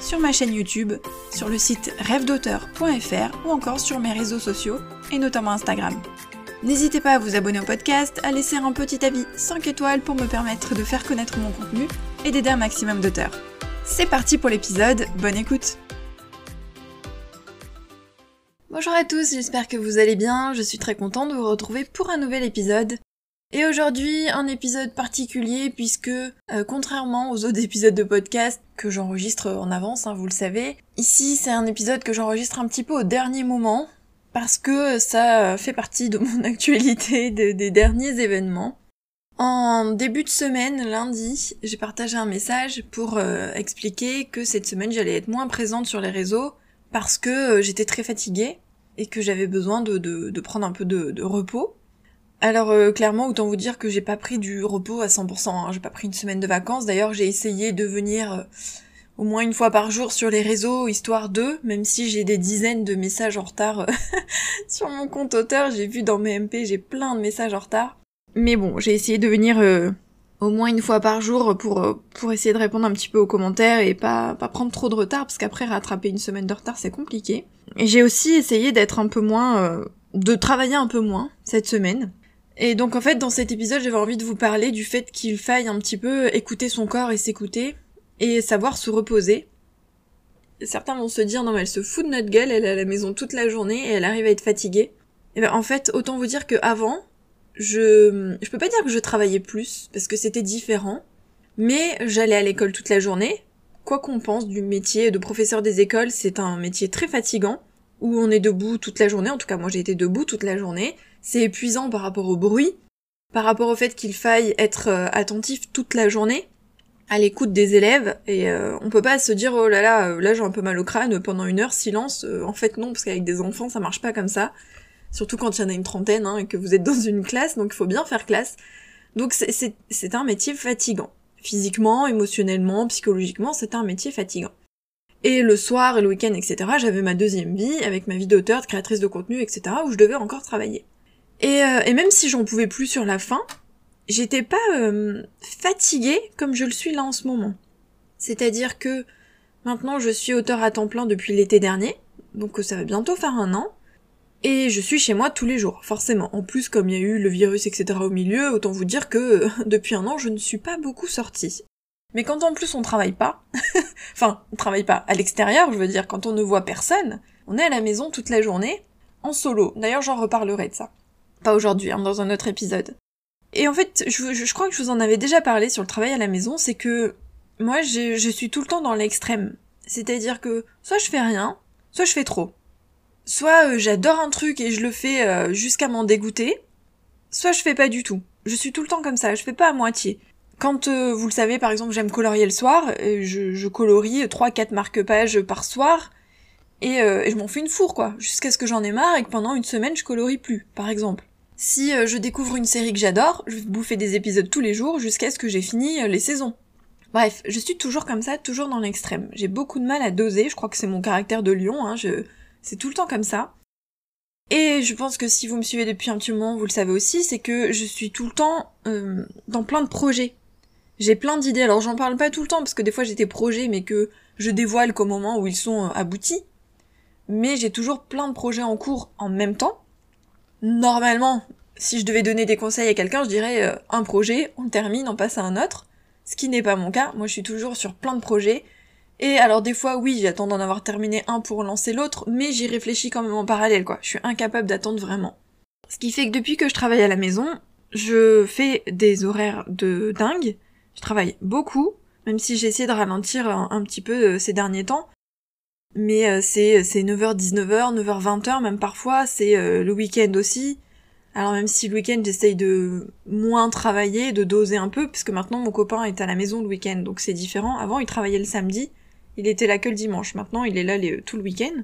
sur ma chaîne YouTube, sur le site rêvedauteur.fr ou encore sur mes réseaux sociaux et notamment Instagram. N'hésitez pas à vous abonner au podcast, à laisser un petit avis 5 étoiles pour me permettre de faire connaître mon contenu et d'aider un maximum d'auteurs. C'est parti pour l'épisode, bonne écoute Bonjour à tous, j'espère que vous allez bien, je suis très contente de vous retrouver pour un nouvel épisode. Et aujourd'hui, un épisode particulier puisque, euh, contrairement aux autres épisodes de podcast que j'enregistre en avance, hein, vous le savez, ici c'est un épisode que j'enregistre un petit peu au dernier moment parce que ça fait partie de mon actualité des derniers événements. En début de semaine, lundi, j'ai partagé un message pour euh, expliquer que cette semaine j'allais être moins présente sur les réseaux parce que euh, j'étais très fatiguée et que j'avais besoin de, de, prendre un peu de repos. Alors euh, clairement, autant vous dire que j'ai pas pris du repos à 100%, hein. j'ai pas pris une semaine de vacances. D'ailleurs, j'ai essayé de venir euh, au moins une fois par jour sur les réseaux, histoire de, même si j'ai des dizaines de messages en retard euh, sur mon compte auteur, j'ai vu dans mes MP, j'ai plein de messages en retard. Mais bon, j'ai essayé de venir au moins une fois par jour pour, pour essayer de répondre un petit peu aux commentaires et pas, pas prendre trop de retard, parce qu'après rattraper une semaine de retard c'est compliqué. J'ai aussi essayé d'être un peu moins... de travailler un peu moins cette semaine et donc en fait dans cet épisode j'avais envie de vous parler du fait qu'il faille un petit peu écouter son corps et s'écouter et savoir se reposer. Certains vont se dire non mais elle se fout de notre gueule, elle est à la maison toute la journée et elle arrive à être fatiguée. Et ben en fait autant vous dire que avant je je peux pas dire que je travaillais plus parce que c'était différent, mais j'allais à l'école toute la journée. Quoi qu'on pense du métier de professeur des écoles, c'est un métier très fatigant où on est debout toute la journée. En tout cas moi j'ai été debout toute la journée c'est épuisant par rapport au bruit, par rapport au fait qu'il faille être euh, attentif toute la journée à l'écoute des élèves. Et euh, on peut pas se dire oh là là euh, là j'ai un peu mal au crâne pendant une heure silence en fait non parce qu'avec des enfants ça marche pas comme ça. Surtout quand il y en a une trentaine hein, et que vous êtes dans une classe donc il faut bien faire classe. Donc c'est un métier fatigant. Physiquement émotionnellement psychologiquement c'est un métier fatigant. Et le soir et le week-end etc j'avais ma deuxième vie avec ma vie d'auteur de créatrice de contenu etc où je devais encore travailler et, euh, et même si j'en pouvais plus sur la fin, j'étais pas euh, fatiguée comme je le suis là en ce moment. C'est-à-dire que maintenant je suis auteur à temps plein depuis l'été dernier, donc ça va bientôt faire un an, et je suis chez moi tous les jours, forcément. En plus, comme il y a eu le virus, etc. au milieu, autant vous dire que depuis un an, je ne suis pas beaucoup sortie. Mais quand en plus on travaille pas, enfin, on travaille pas à l'extérieur, je veux dire, quand on ne voit personne, on est à la maison toute la journée, en solo. D'ailleurs, j'en reparlerai de ça. Pas aujourd'hui, hein, dans un autre épisode. Et en fait, je, crois que je vous en avais déjà parlé sur le travail à la maison, c'est que moi, je, suis tout le temps dans l'extrême. C'est-à-dire que soit je fais rien, soit je fais trop. Soit euh, j'adore un truc et je le fais euh, jusqu'à m'en dégoûter, soit je fais pas du tout. Je suis tout le temps comme ça, je fais pas à moitié. Quand euh, vous le savez, par exemple, j'aime colorier le soir, je, colorie 3-4 marque-pages par soir, et, et je m'en fais une four, quoi, jusqu'à ce que j'en ai marre et que pendant une semaine je colorie plus, par exemple. Si euh, je découvre une série que j'adore, je vais bouffer des épisodes tous les jours jusqu'à ce que j'ai fini euh, les saisons. Bref, je suis toujours comme ça, toujours dans l'extrême. J'ai beaucoup de mal à doser, je crois que c'est mon caractère de lion, hein, je... c'est tout le temps comme ça. Et je pense que si vous me suivez depuis un petit moment, vous le savez aussi, c'est que je suis tout le temps euh, dans plein de projets. J'ai plein d'idées, alors j'en parle pas tout le temps parce que des fois j'ai des projets mais que je dévoile qu'au moment où ils sont aboutis. Mais j'ai toujours plein de projets en cours en même temps normalement, si je devais donner des conseils à quelqu'un, je dirais euh, un projet, on termine, on passe à un autre. Ce qui n'est pas mon cas. Moi, je suis toujours sur plein de projets. Et alors, des fois, oui, j'attends d'en avoir terminé un pour lancer l'autre, mais j'y réfléchis quand même en parallèle, quoi. Je suis incapable d'attendre vraiment. Ce qui fait que depuis que je travaille à la maison, je fais des horaires de dingue. Je travaille beaucoup, même si j'ai de ralentir un, petit peu euh, ces derniers temps. Mais euh, c'est, c'est 9h, 19h, 9h, 20h, même parfois, c'est euh, le week-end aussi. Alors même si le week-end j'essaye de moins travailler, de doser un peu, puisque maintenant mon copain est à la maison le week-end, donc c'est différent. Avant il travaillait le samedi, il était là que le dimanche, maintenant il est là tout le week-end.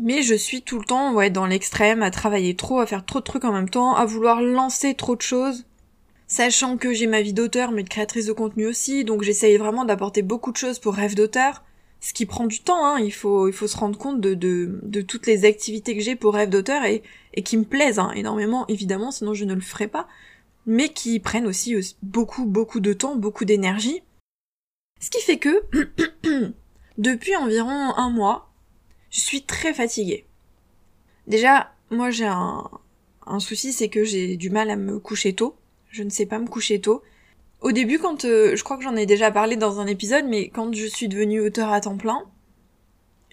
Mais je suis tout le temps, ouais, dans l'extrême, à travailler trop, à faire trop de trucs en même temps, à vouloir lancer trop de choses. Sachant que j'ai ma vie d'auteur, mais de créatrice de contenu aussi, donc j'essaye vraiment d'apporter beaucoup de choses pour rêve d'auteur. Ce qui prend du temps, hein. il faut, se rendre compte de, toutes les activités que j'ai pour rêve d'auteur et, qui me plaisent hein, énormément, évidemment, sinon je ne le ferais pas, mais qui prennent aussi beaucoup, beaucoup de temps, beaucoup d'énergie. Ce qui fait que, depuis environ un mois, je suis très fatiguée. Déjà, moi j'ai un souci, c'est que j'ai du mal à me coucher tôt. Je ne sais pas me coucher tôt. Au début, quand euh, je crois que j'en ai déjà parlé dans un épisode, mais quand je suis devenue auteur à temps plein,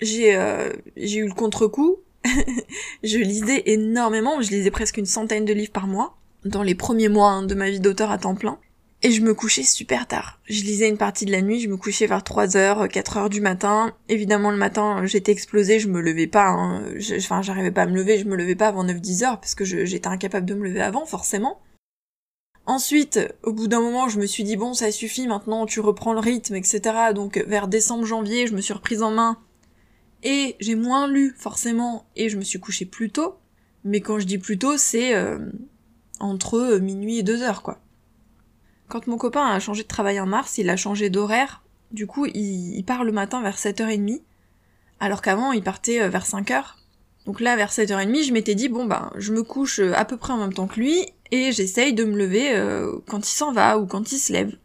j'ai euh, eu le contre-coup. je lisais énormément, je lisais presque une centaine de livres par mois dans les premiers mois hein, de ma vie d'auteur à temps plein. Et je me couchais super tard. Je lisais une partie de la nuit, je me couchais vers 3h, 4h du matin. Évidemment, le matin, j'étais explosée, je me levais pas. Hein. Enfin, j'arrivais pas à me lever, je me levais pas avant 9-10 heures parce que j'étais incapable de me lever avant, forcément. Ensuite, au bout d'un moment, je me suis dit bon, ça suffit, maintenant tu reprends le rythme, etc. Donc vers décembre-janvier, je me suis reprise en main. Et j'ai moins lu, forcément, et je me suis couchée plus tôt. Mais quand je dis plus tôt, c'est euh, entre minuit et deux heures, quoi. Quand mon copain a changé de travail en mars, il a changé d'horaire. Du coup, il, part le matin vers 7h30, alors qu'avant, il partait euh, vers 5h. Donc là, vers 7h30, je m'étais dit, bon ben, je me couche euh, à peu près en même temps que lui, et j'essaye de me lever euh, quand il s'en va ou quand il se lève.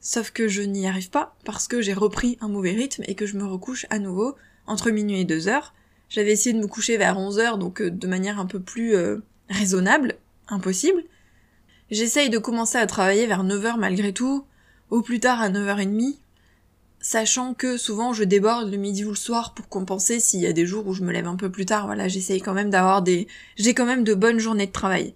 Sauf que je n'y arrive pas, parce que j'ai repris un mauvais rythme et que je me recouche à nouveau entre minuit et 2h. J'avais essayé de me coucher vers 11h, donc de manière un peu plus raisonnable, impossible. J'essaye de commencer à travailler vers 9h malgré tout, au plus tard à 9h30, sachant que souvent je déborde le midi ou le soir pour compenser s'il y a des jours où je me lève un peu plus tard, voilà, j'essaye quand même d'avoir des... J'ai quand même de bonnes journées de travail.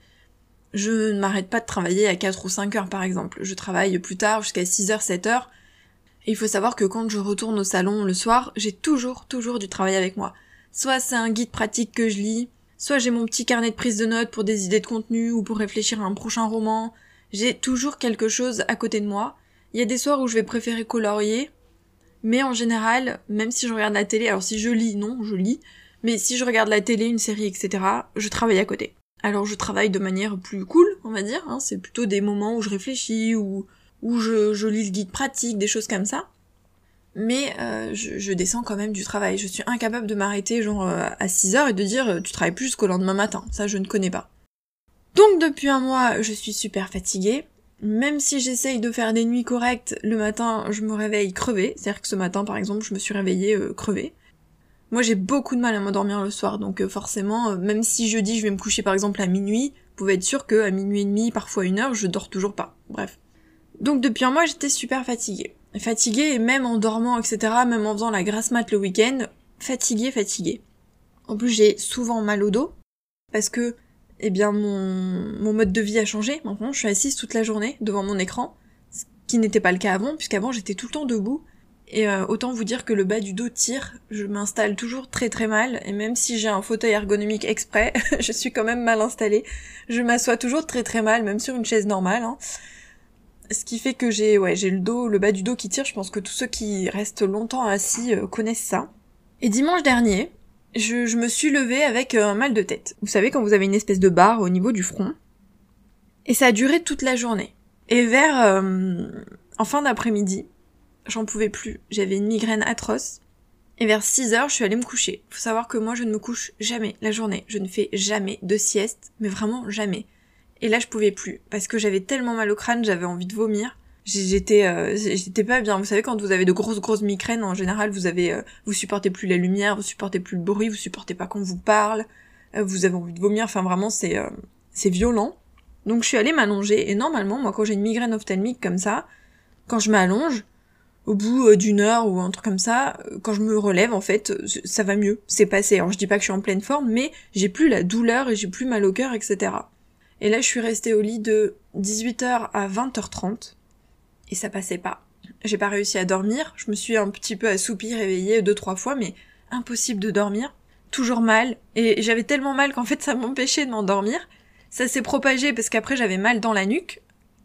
Je ne m'arrête pas de travailler à 4 ou 5 heures par exemple, je travaille plus tard jusqu'à 6h, 7h, et il faut savoir que quand je retourne au salon le soir, j'ai toujours, toujours du travail avec moi. Soit c'est un guide pratique que je lis, Soit j'ai mon petit carnet de prise de notes pour des idées de contenu ou pour réfléchir à un prochain roman. J'ai toujours quelque chose à côté de moi. Il y a des soirs où je vais préférer colorier, mais en général, même si je regarde la télé, alors si je lis, non, je lis, mais si je regarde la télé, une série, etc., je travaille à côté. Alors je travaille de manière plus cool, on va dire, hein, c'est plutôt des moments où je réfléchis, ou où je, lis le guide pratique, des choses comme ça mais euh, je, descends quand même du travail. Je suis incapable de m'arrêter genre euh, à 6 heures et de dire euh, tu travailles plus jusqu'au lendemain matin. Ça, je ne connais pas. Donc depuis un mois, je suis super fatiguée. Même si j'essaye de faire des nuits correctes, le matin, je me réveille crevée. C'est-à-dire que ce matin, par exemple, je me suis réveillée crevée. Moi, j'ai beaucoup de mal à m'endormir le soir, donc forcément, même si je dis je vais me coucher par exemple à minuit, vous pouvez être sûr que à minuit et demi, parfois une heure, je dors toujours pas. Bref. Donc depuis un mois, j'étais super fatiguée fatiguée et même en dormant, etc., même en faisant la grasse mat le week-end, fatiguée, fatiguée. En plus, j'ai souvent mal au dos parce que, eh bien, mon, mon mode de vie a changé. Maintenant, je suis assise toute la journée devant mon écran, ce qui n'était pas le cas avant, puisqu'avant j'étais tout le temps debout. Et euh, autant vous dire que le bas du dos tire, je m'installe toujours très très mal, et même si j'ai un fauteuil ergonomique exprès, je suis quand même mal installée. Je m'assois toujours très très mal, même sur une chaise normale. Hein. Ce qui fait que j'ai ouais, j'ai le dos, le bas du dos qui tire. Je pense que tous ceux qui restent longtemps assis euh, connaissent ça. Et dimanche dernier, je, me suis levée avec euh, un mal de tête. Vous savez quand vous avez une espèce de barre au niveau du front. Et ça a duré toute la journée. Et vers en fin d'après-midi, j'en pouvais plus. J'avais une migraine atroce. Et vers 6 heures, je suis allée me coucher. Faut savoir que moi, je ne me couche jamais la journée. Je ne fais jamais de sieste, mais vraiment jamais. Et là, je pouvais plus parce que j'avais tellement mal au crâne, j'avais envie de vomir. J'étais, euh, j'étais pas bien. Vous savez, quand vous avez de grosses grosses migraines, en général, vous avez, euh, vous supportez plus la lumière, vous supportez plus le bruit, vous supportez pas qu'on vous parle, euh, vous avez envie de vomir. Enfin, vraiment, c'est, c'est violent. Donc, je suis allée m'allonger. Et normalement, moi, quand j'ai une migraine ophtalmique comme ça, quand je m'allonge, au bout d'une heure ou un truc comme ça, quand je me relève, en fait, ça va mieux. C'est passé. Alors, je dis pas que je suis en pleine forme, mais j'ai plus la douleur et j'ai plus mal au cœur, etc. Et là, je suis restée au lit de 18h à 20h30. Et ça passait pas. J'ai pas réussi à dormir. Je me suis un petit peu assoupie, réveillée deux, trois fois, mais impossible de dormir. Toujours mal. Et j'avais tellement mal qu'en fait, ça m'empêchait de m'endormir. Ça s'est propagé parce qu'après, j'avais mal dans la nuque.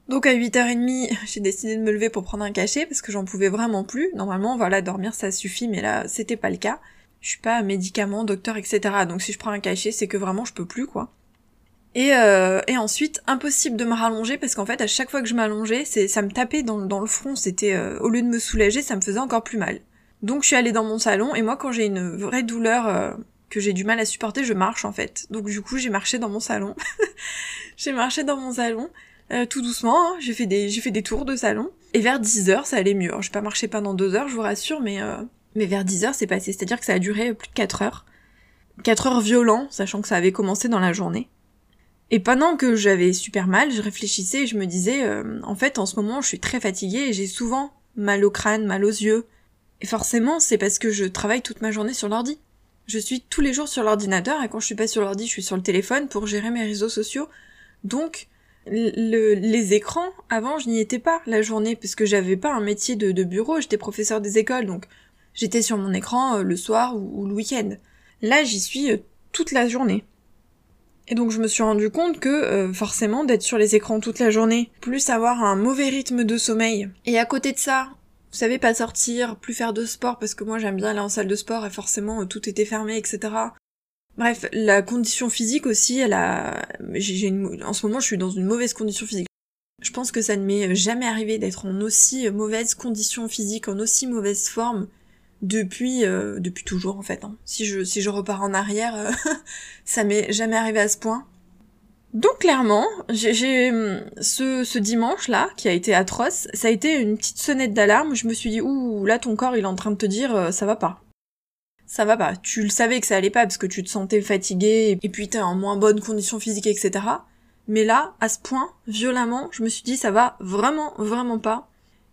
Donc à 8h30, j'ai décidé de me lever pour prendre un cachet parce que j'en pouvais vraiment plus. Normalement, voilà, dormir ça suffit, mais là, c'était pas le cas. Je suis pas médicament, docteur, etc. Donc si je prends un cachet, c'est que vraiment je peux plus, quoi. Et, euh, et ensuite, impossible de me rallonger parce qu'en fait, à chaque fois que je m'allongeais, ça me tapait dans, dans le front. C'était, euh, au lieu de me soulager, ça me faisait encore plus mal. Donc je suis allée dans mon salon et moi, quand j'ai une vraie douleur euh, que j'ai du mal à supporter, je marche en fait. Donc du coup, j'ai marché dans mon salon. j'ai marché dans mon salon. Euh, tout doucement, hein. j'ai fait des tours de salon et vers 10 heures ça allait mieux. J'ai pas marché pendant deux heures, je vous rassure, mais euh, mais vers 10 heures c'est passé, c'est-à-dire que ça a duré plus de 4 heures. 4 heures violents, sachant que ça avait commencé dans la journée. Et pendant que j'avais super mal, je réfléchissais et je me disais, euh, en fait, en ce moment, je suis très fatiguée et j'ai souvent mal au crâne, mal aux yeux. Et forcément, c'est parce que je travaille toute ma journée sur l'ordi. Je suis tous les jours sur l'ordinateur et quand je suis pas sur l'ordi, je suis sur le téléphone pour gérer mes réseaux sociaux. Donc, les écrans, avant, je n'y étais pas la journée parce que j'avais pas un métier de, bureau, j'étais professeur des écoles, donc j'étais sur mon écran euh, le soir ou, le week-end. Là, j'y suis euh, toute la journée. Et donc je me suis rendu compte que euh, forcément d'être sur les écrans toute la journée, plus avoir un mauvais rythme de sommeil, et à côté de ça, vous savez pas sortir, plus faire de sport parce que moi j'aime bien aller en salle de sport et forcément tout était fermé, etc. Bref, la condition physique aussi, elle a, j'ai une... en ce moment je suis dans une mauvaise condition physique. Je pense que ça ne m'est jamais arrivé d'être en aussi mauvaise condition physique, en aussi mauvaise forme depuis euh, depuis toujours en fait. Hein. Si je si je repars en arrière, euh, ça m'est jamais arrivé à ce point. Donc clairement, j'ai ce, ce dimanche là qui a été atroce, ça a été une petite sonnette d'alarme. Je me suis dit ouh là ton corps il est en train de te dire euh, ça va pas. Ça va pas. Tu le savais que ça allait pas parce que tu te sentais fatigué et puis t'es en moins bonne condition physique etc. Mais là, à ce point, violemment, je me suis dit ça va vraiment vraiment pas.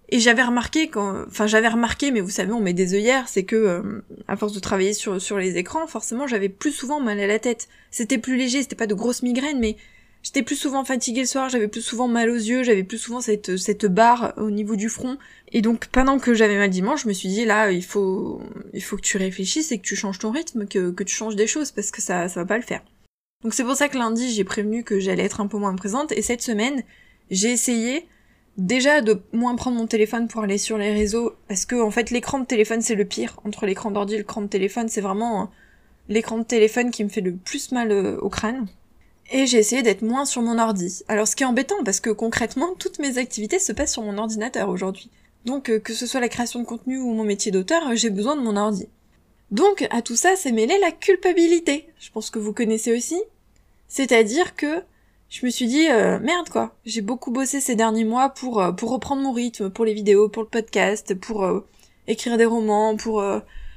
Et j'avais remarqué quand, enfin j'avais remarqué, mais vous savez, on met des œillères, c'est que euh, à force de travailler sur sur les écrans, forcément, j'avais plus souvent mal à la tête. C'était plus léger, c'était pas de grosses migraines, mais j'étais plus souvent fatiguée le soir, j'avais plus souvent mal aux yeux, j'avais plus souvent cette cette barre au niveau du front. Et donc pendant que j'avais mal dimanche, je me suis dit là, il faut il faut que tu réfléchisses et que tu changes ton rythme, que tu changes des choses parce que ça ça va pas le faire. Donc c'est pour ça que lundi, j'ai prévenu que j'allais être un peu moins présente et cette semaine, j'ai essayé déjà de moins prendre mon téléphone pour aller sur les réseaux, parce que en fait l'écran de téléphone c'est le pire. Entre l'écran d'ordi et l'écran de téléphone, c'est vraiment l'écran de téléphone qui me fait le plus mal euh, au crâne. Et j'ai essayé d'être moins sur mon ordi. Alors ce qui est embêtant, parce que concrètement, toutes mes activités se passent sur mon ordinateur aujourd'hui. Donc euh, que ce soit la création de contenu ou mon métier d'auteur, j'ai besoin de mon ordi. Donc à tout ça, c'est mêlé la culpabilité. Je pense que vous connaissez aussi. C'est-à-dire que je me suis dit euh, merde quoi. J'ai beaucoup bossé ces derniers mois pour euh, pour reprendre mon rythme, pour les vidéos, pour le podcast, pour euh, écrire des romans, pour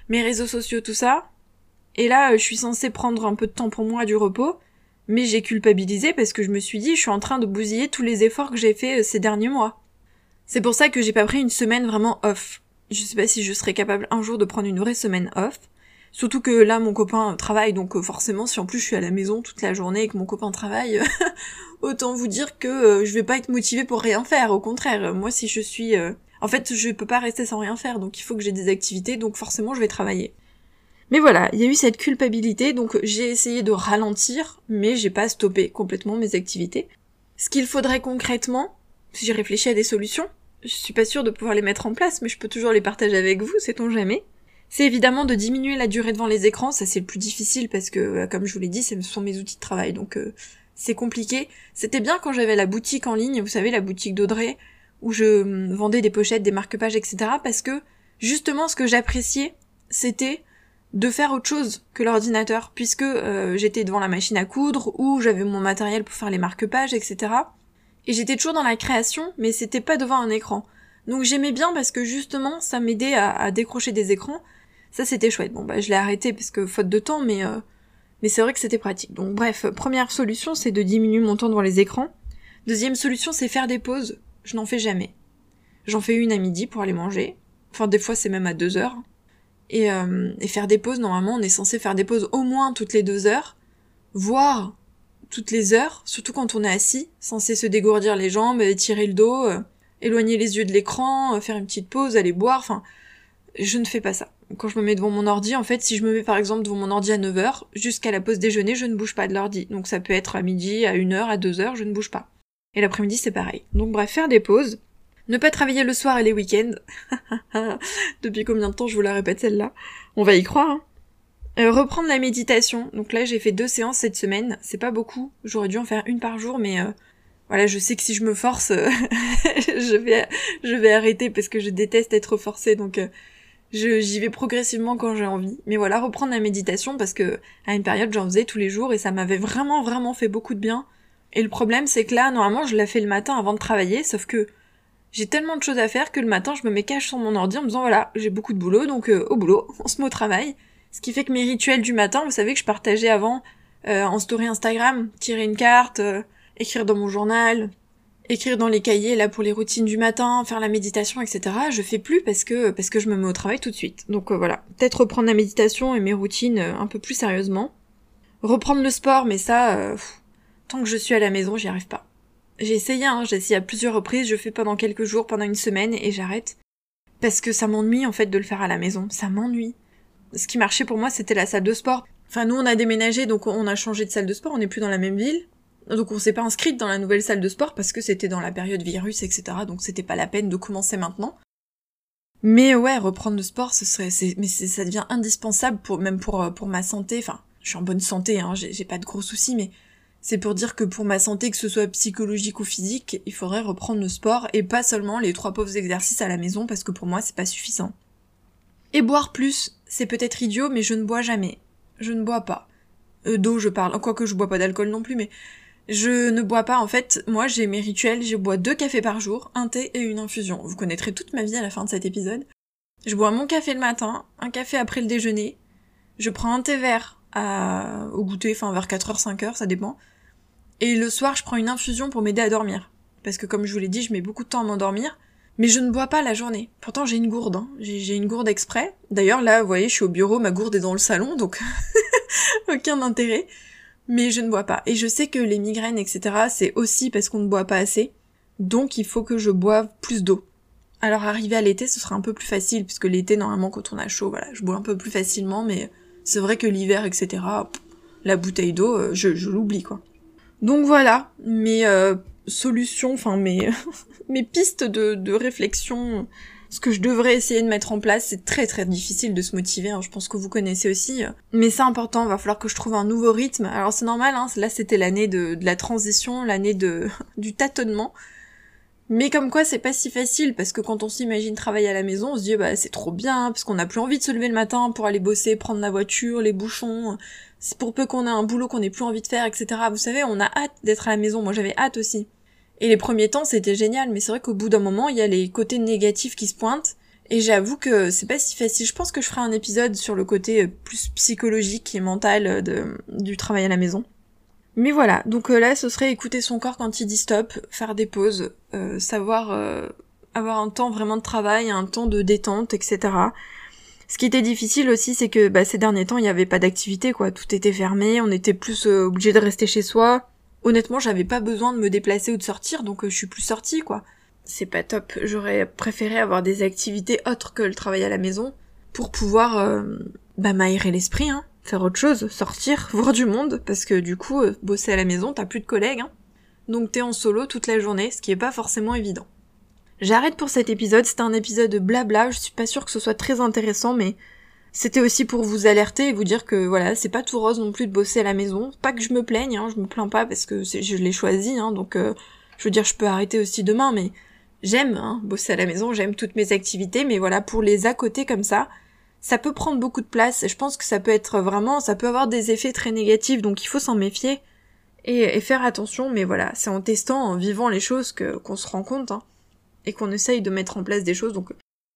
mes réseaux sociaux, tout ça. Et là, je suis censée prendre un peu de temps pour moi, du repos, mais j'ai culpabilisé parce que je me suis dit je suis en train de bousiller tous les efforts que j'ai fait ces derniers mois. C'est pour ça que j'ai pas pris une semaine vraiment off. Je sais pas si je serais capable un jour de prendre une vraie semaine off. Surtout que là, mon copain travaille, donc euh, forcément, si en plus je suis à la maison toute la journée et que mon copain travaille, autant vous dire que euh, je vais pas être motivée pour rien faire. Au contraire, moi, si je suis... Euh, en fait, je peux pas rester sans rien faire, donc il faut que j'ai des activités, donc forcément, je vais travailler. Mais voilà, il y a eu cette culpabilité, donc j'ai essayé de ralentir, mais j'ai pas stoppé complètement mes activités. Ce qu'il faudrait concrètement, si j'ai réfléchi à des solutions, je suis pas sûre de pouvoir les mettre en place, mais je peux toujours les partager avec vous, sait-on jamais c'est évidemment de diminuer la durée devant les écrans, ça c'est le plus difficile parce que, euh, comme je vous l'ai dit, ce sont mes outils de travail, donc euh, c'est compliqué. C'était bien quand j'avais la boutique en ligne, vous savez, la boutique d'Audrey, où je hum, vendais des pochettes, des marque-pages, etc. Parce que, justement, ce que j'appréciais, c'était de faire autre chose que l'ordinateur, puisque euh, j'étais devant la machine à coudre, ou j'avais mon matériel pour faire les marque-pages, etc. Et j'étais toujours dans la création, mais c'était pas devant un écran. Donc j'aimais bien parce que justement ça m'aidait à, décrocher des écrans, ça c'était chouette. Bon bah je l'ai arrêté parce que faute de temps, mais euh, mais c'est vrai que c'était pratique. Donc bref, première solution c'est de diminuer mon temps devant les écrans. Deuxième solution c'est faire des pauses. Je n'en fais jamais. J'en fais une à midi pour aller manger. Enfin des fois c'est même à deux heures. Et, euh, et faire des pauses, normalement on est censé faire des pauses au moins toutes les deux heures, voire toutes les heures, surtout quand on est assis, censé se dégourdir les jambes, étirer le dos, euh, éloigner les yeux de l'écran, faire une petite pause, aller boire, enfin, je ne fais pas ça quand je me mets devant mon ordi, en fait, si je me mets par exemple devant mon ordi à 9h, jusqu'à la pause déjeuner, je ne bouge pas de l'ordi. Donc ça peut être à midi, à 1h, à 2h, je ne bouge pas. Et l'après-midi, c'est pareil. Donc bref, faire des pauses. Ne pas travailler le soir et les week-ends. Depuis combien de temps je vous la répète celle-là? On va y croire, hein. Euh, reprendre la méditation. Donc là, j'ai fait deux séances cette semaine. C'est pas beaucoup. J'aurais dû en faire une par jour, mais euh, voilà, je sais que si je me force, euh, je vais, je vais arrêter parce que je déteste être forcée. Donc j'y vais progressivement quand j'ai envie. Mais voilà, reprendre la méditation parce que à une période, j'en faisais tous les jours et ça m'avait vraiment, vraiment fait beaucoup de bien. Et le problème, c'est que là, normalement, je la fais le matin avant de travailler, sauf que j'ai tellement de choses à faire que le matin, je me mets cache sur mon ordi en me disant voilà, j'ai beaucoup de boulot, donc au boulot, on se met au travail. Ce qui fait que mes rituels du matin, vous savez que je partageais avant euh, en story Instagram, tirer une carte, euh, écrire dans mon journal, écrire dans les cahiers là pour les routines du matin, faire la méditation, etc. Je fais plus parce que parce que je me mets au travail tout de suite. Donc euh, voilà, peut-être reprendre la méditation et mes routines un peu plus sérieusement. Reprendre le sport, mais ça, tant que je suis à la maison, j'y arrive pas. J'ai essayé, hein, j'ai essayé à plusieurs reprises, je fais pendant quelques jours, pendant une semaine et j'arrête. Parce que ça m'ennuie en fait de le faire à la maison, ça m'ennuie ce qui marchait pour moi, c'était la salle de sport. Enfin, nous, on a déménagé, donc on a changé de salle de sport, on n'est plus dans la même ville. Donc on s'est pas inscrite dans la nouvelle salle de sport parce que c'était dans la période virus, etc. Donc c'était pas la peine de commencer maintenant. Mais ouais, reprendre le sport, ce serait, ça devient indispensable pour, même pour, euh, pour ma santé. Enfin, je suis en bonne santé, hein, j'ai pas de gros soucis, mais c'est pour dire que pour ma santé, que ce soit psychologique ou physique, il faudrait reprendre le sport et pas seulement les trois pauvres exercices à la maison parce que pour moi, c'est pas suffisant. Et boire plus, c'est peut-être idiot, mais je ne bois jamais. Je ne bois pas. Euh, d'eau, je parle. Quoique je bois pas d'alcool non plus, mais je ne bois pas. En fait, moi, j'ai mes rituels. Je bois deux cafés par jour, un thé et une infusion. Vous connaîtrez toute ma vie à la fin de cet épisode. Je bois mon café le matin, un café après le déjeuner. Je prends un thé vert à... au goûter, enfin vers 4h, 5h, ça dépend. Et le soir, je prends une infusion pour m'aider à dormir. Parce que comme je vous l'ai dit, je mets beaucoup de temps à m'endormir. Mais je ne bois pas la journée. Pourtant, j'ai une gourde. Hein. J'ai une gourde exprès. D'ailleurs, là, vous voyez, je suis au bureau, ma gourde est dans le salon, donc aucun intérêt. Mais je ne bois pas. Et je sais que les migraines, etc., c'est aussi parce qu'on ne boit pas assez. Donc, il faut que je boive plus d'eau. Alors, arrivé à l'été, ce sera un peu plus facile, puisque l'été, normalement, quand on a chaud, voilà, je bois un peu plus facilement, mais c'est vrai que l'hiver, etc., la bouteille d'eau, euh, je, je l'oublie, quoi. Donc voilà, mais euh, solutions, enfin mes, mes pistes de, de réflexion, ce que je devrais essayer de mettre en place, c'est très très difficile de se motiver, hein, je pense que vous connaissez aussi. Mais c'est important, va falloir que je trouve un nouveau rythme. Alors c'est normal, hein, là c'était l'année de, de la transition, l'année de du tâtonnement. Mais comme quoi c'est pas si facile parce que quand on s'imagine travailler à la maison, on se dit bah c'est trop bien parce qu'on n'a plus envie de se lever le matin pour aller bosser, prendre la voiture, les bouchons. C'est pour peu qu'on ait un boulot qu'on n'ait plus envie de faire, etc. Vous savez, on a hâte d'être à la maison. Moi j'avais hâte aussi. Et les premiers temps c'était génial, mais c'est vrai qu'au bout d'un moment il y a les côtés négatifs qui se pointent. Et j'avoue que c'est pas si facile. Je pense que je ferai un épisode sur le côté plus psychologique et mental de, du travail à la maison. Mais voilà, donc euh, là ce serait écouter son corps quand il dit stop, faire des pauses, euh, savoir euh, avoir un temps vraiment de travail, un temps de détente, etc. Ce qui était difficile aussi, c'est que bah, ces derniers temps, il n'y avait pas d'activité, quoi. Tout était fermé, on était plus obligé de rester chez soi. Honnêtement, j'avais pas besoin de me déplacer ou de sortir, donc je suis plus sortie, quoi. C'est pas top. J'aurais préféré avoir des activités autres que le travail à la maison pour pouvoir bah, m'aérer l'esprit, hein faire autre chose, sortir, voir du monde, parce que du coup, euh, bosser à la maison, t'as plus de collègues, hein. Donc t'es en solo toute la journée, ce qui est pas forcément évident. J'arrête pour cet épisode, c'était un épisode blabla, je suis pas sûre que ce soit très intéressant, mais c'était aussi pour vous alerter et vous dire que voilà, c'est pas tout rose non plus de bosser à la maison. Pas que je me plaigne, hein, je me plains pas parce que je l'ai choisi, hein, donc euh, je veux dire, je peux arrêter aussi demain, mais j'aime hein, bosser à la maison, j'aime toutes mes activités, mais voilà, pour les à côté comme ça, ça peut prendre beaucoup de place et je pense que ça peut être vraiment, ça peut avoir des effets très négatifs, donc il faut s'en méfier et, faire attention, mais voilà, c'est en testant, en vivant les choses que qu'on se rend compte hein, et qu'on essaye de mettre en place des choses. Donc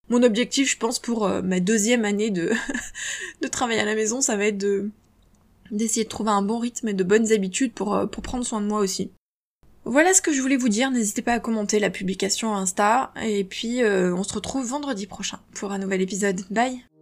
mon objectif, je pense, pour euh, ma deuxième année de de travail à la maison, ça va être de d'essayer de trouver un bon rythme et de bonnes habitudes pour euh, pour prendre soin de moi aussi. Voilà ce que je voulais vous dire, n'hésitez pas à commenter la publication Insta, et puis euh, on se retrouve vendredi prochain pour un nouvel épisode. Bye